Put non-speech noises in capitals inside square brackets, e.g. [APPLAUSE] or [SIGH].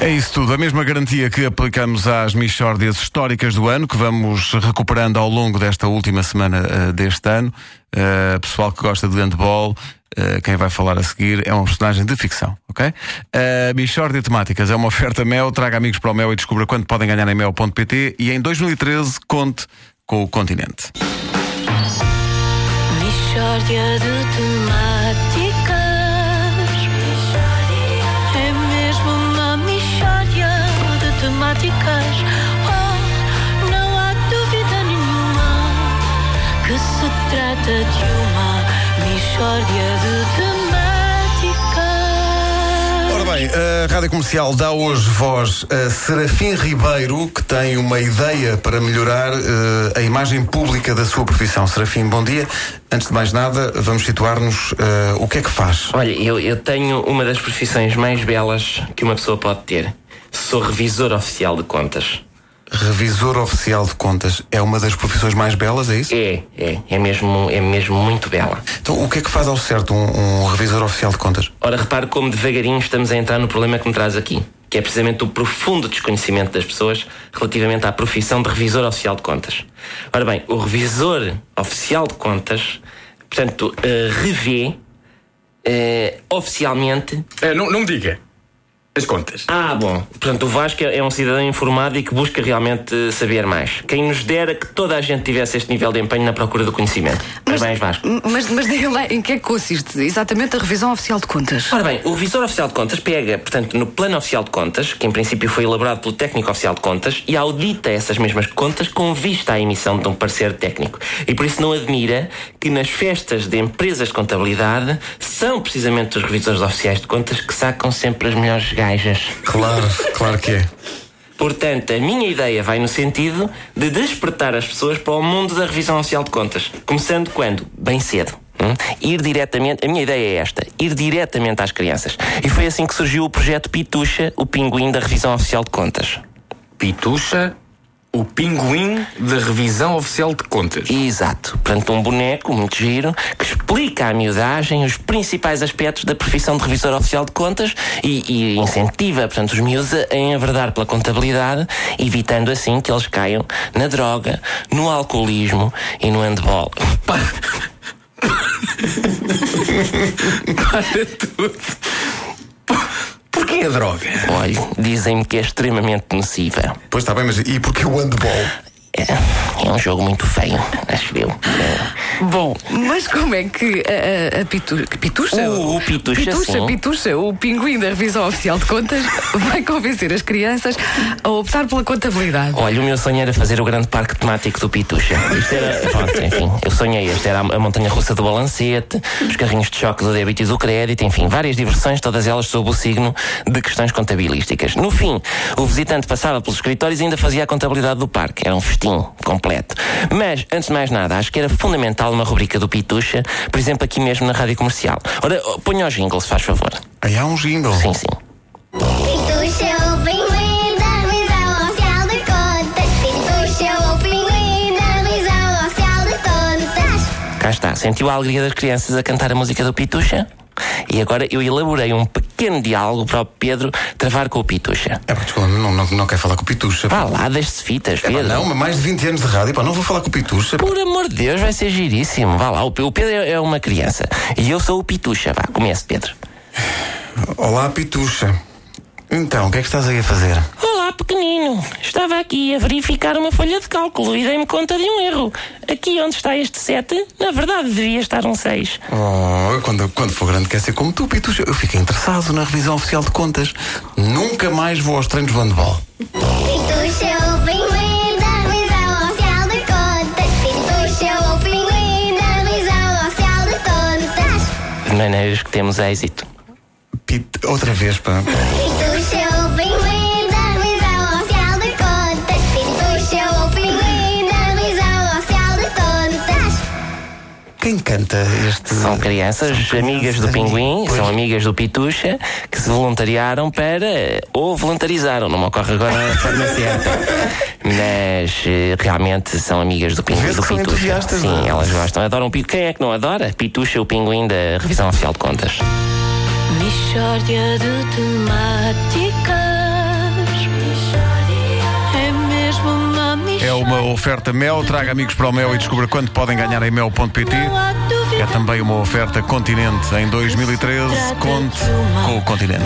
É isso tudo, a mesma garantia que aplicamos às Michórdias históricas do ano, que vamos recuperando ao longo desta última semana uh, deste ano. Uh, pessoal que gosta de handball, uh, quem vai falar a seguir é um personagem de ficção, ok? Uh, Michórdia Temáticas é uma oferta Mel, traga amigos para o Mel e descubra quanto podem ganhar em mel.pt e em 2013 conte com o continente. Michórdia de temáticas bem, a Rádio Comercial dá hoje voz a Serafim Ribeiro, que tem uma ideia para melhorar eh, a imagem pública da sua profissão. Serafim, bom dia. Antes de mais nada, vamos situar-nos eh, o que é que faz. Olha, eu, eu tenho uma das profissões mais belas que uma pessoa pode ter. Sou revisor oficial de contas. Revisor oficial de contas é uma das profissões mais belas, é isso? É, é, é mesmo, é mesmo muito bela. Então, o que é que faz ao certo um, um revisor oficial de contas? Ora, repare como devagarinho estamos a entrar no problema que me traz aqui, que é precisamente o profundo desconhecimento das pessoas relativamente à profissão de revisor oficial de contas. Ora bem, o revisor oficial de contas, portanto, eh, revê eh, oficialmente É, não, não me diga. As contas. Ah, bom. Portanto, o Vasco é um cidadão informado e que busca realmente saber mais. Quem nos dera que toda a gente tivesse este nível de empenho na procura do conhecimento. Mas, bem, Vasco. Mas, mas diga lá em que é que consiste exatamente a revisão oficial de contas? Ora bem, o Revisor Oficial de Contas pega, portanto, no Plano Oficial de Contas, que em princípio foi elaborado pelo Técnico Oficial de Contas, e audita essas mesmas contas com vista à emissão de um parecer técnico. E por isso não admira que nas festas de empresas de contabilidade são precisamente os revisores oficiais de contas que sacam sempre as melhores gajas. Claro, claro que é. Portanto, a minha ideia vai no sentido de despertar as pessoas para o mundo da revisão oficial de contas. Começando quando? Bem cedo. hum? Ir diretamente, a minha ideia é esta: ir diretamente às crianças. E foi assim que surgiu o projeto Pitucha, o pinguim da revisão oficial de contas. Pitucha, o pinguim da revisão oficial de contas. Exato. Portanto, um boneco muito giro que explica à miudagem os principais aspectos da profissão de revisor oficial de contas e, e incentiva, portanto, os miúdos a enverdar pela contabilidade, evitando assim que eles caiam na droga, no alcoolismo e no handball. [LAUGHS] Para tudo. Porquê a droga? Olha, dizem-me que é extremamente nociva. Pois está bem, mas e porquê o handball? É, é um jogo muito feio, acho eu. É. Bom, mas como é que a, a, pitu, Pitucha? O- o Pitucha, Pitucha, sim. Pitucha, o pinguim da revisão oficial de contas, [LAUGHS] vai convencer as crianças a optar pela contabilidade. Olha, o meu sonho era fazer o grande parque temático do Pitucha. Isto era. Pronto, enfim, eu sonhei. Este era a montanha russa do balancete, os carrinhos de choque do débito e do crédito, enfim, várias diversões, todas elas sob o signo de questões contabilísticas. No fim, o visitante passava pelos escritórios e ainda fazia a contabilidade do parque. Era um festim completo. Mas, antes de mais nada, acho que era fundamental uma rubrica do Pitucha, por exemplo, aqui mesmo na rádio comercial. Ora, ponha o jingle, se faz favor. Aí há um jingle. Sim, sim. Pitucha, o pinguim da revisão oficial de contas. Pitucha, pinguim da revisão oficial de contas. Cá está. Sentiu a alegria das crianças a cantar a música do Pitucha? E agora eu elaborei um pequeno diálogo para o Pedro travar com o Pitucha. É, desculpa, não, não, não quer falar com o Pitucha. Vá lá, deixe-se fitas, É, Pedro. não, mas mais de 20 anos de rádio, pá, não vou falar com o Pitucha. pá. Por amor de Deus, vai ser giríssimo. Vá lá, o Pe- o Pedro é é uma criança. E eu sou o Pitucha. Vá, comece, Pedro. Olá, Pitucha. Então, o que é que estás aí a fazer? Olá, pequenino. Estava aqui a verificar uma folha de cálculo e dei-me conta de um erro. Aqui onde está este 7, na verdade devia estar um 6. Oh, quando, quando for grande quer ser como tu, Pitucha. Eu fiquei interessado na revisão oficial de contas. Nunca mais vou aos treinos de handball. Pitucha, o pinguim da revisão oficial de contas. Pitucha, o pinguim da revisão oficial de contas. De maneiras que temos êxito. Pit... Outra vez, pá. [LAUGHS] Quem canta este. São crianças amigas do pinguim, Pois. são amigas do Pitucha, que se voluntariaram para. ou voluntarizaram, não me ocorre agora a forma certa. [LAUGHS] Mas eh, realmente são amigas do pinguim do são Pitucha. Sim, não é? elas gostam. Adoram o Pitucha. Quem é que não adora? Pitucha, o pinguim da revisão oficial de contas. Michórdia de temáticas É uma oferta Mel. Traga amigos para o Mel e descubra quanto podem ganhar em mel.pt. É também uma oferta Continente. Em 2013, Trata conte com o Continente.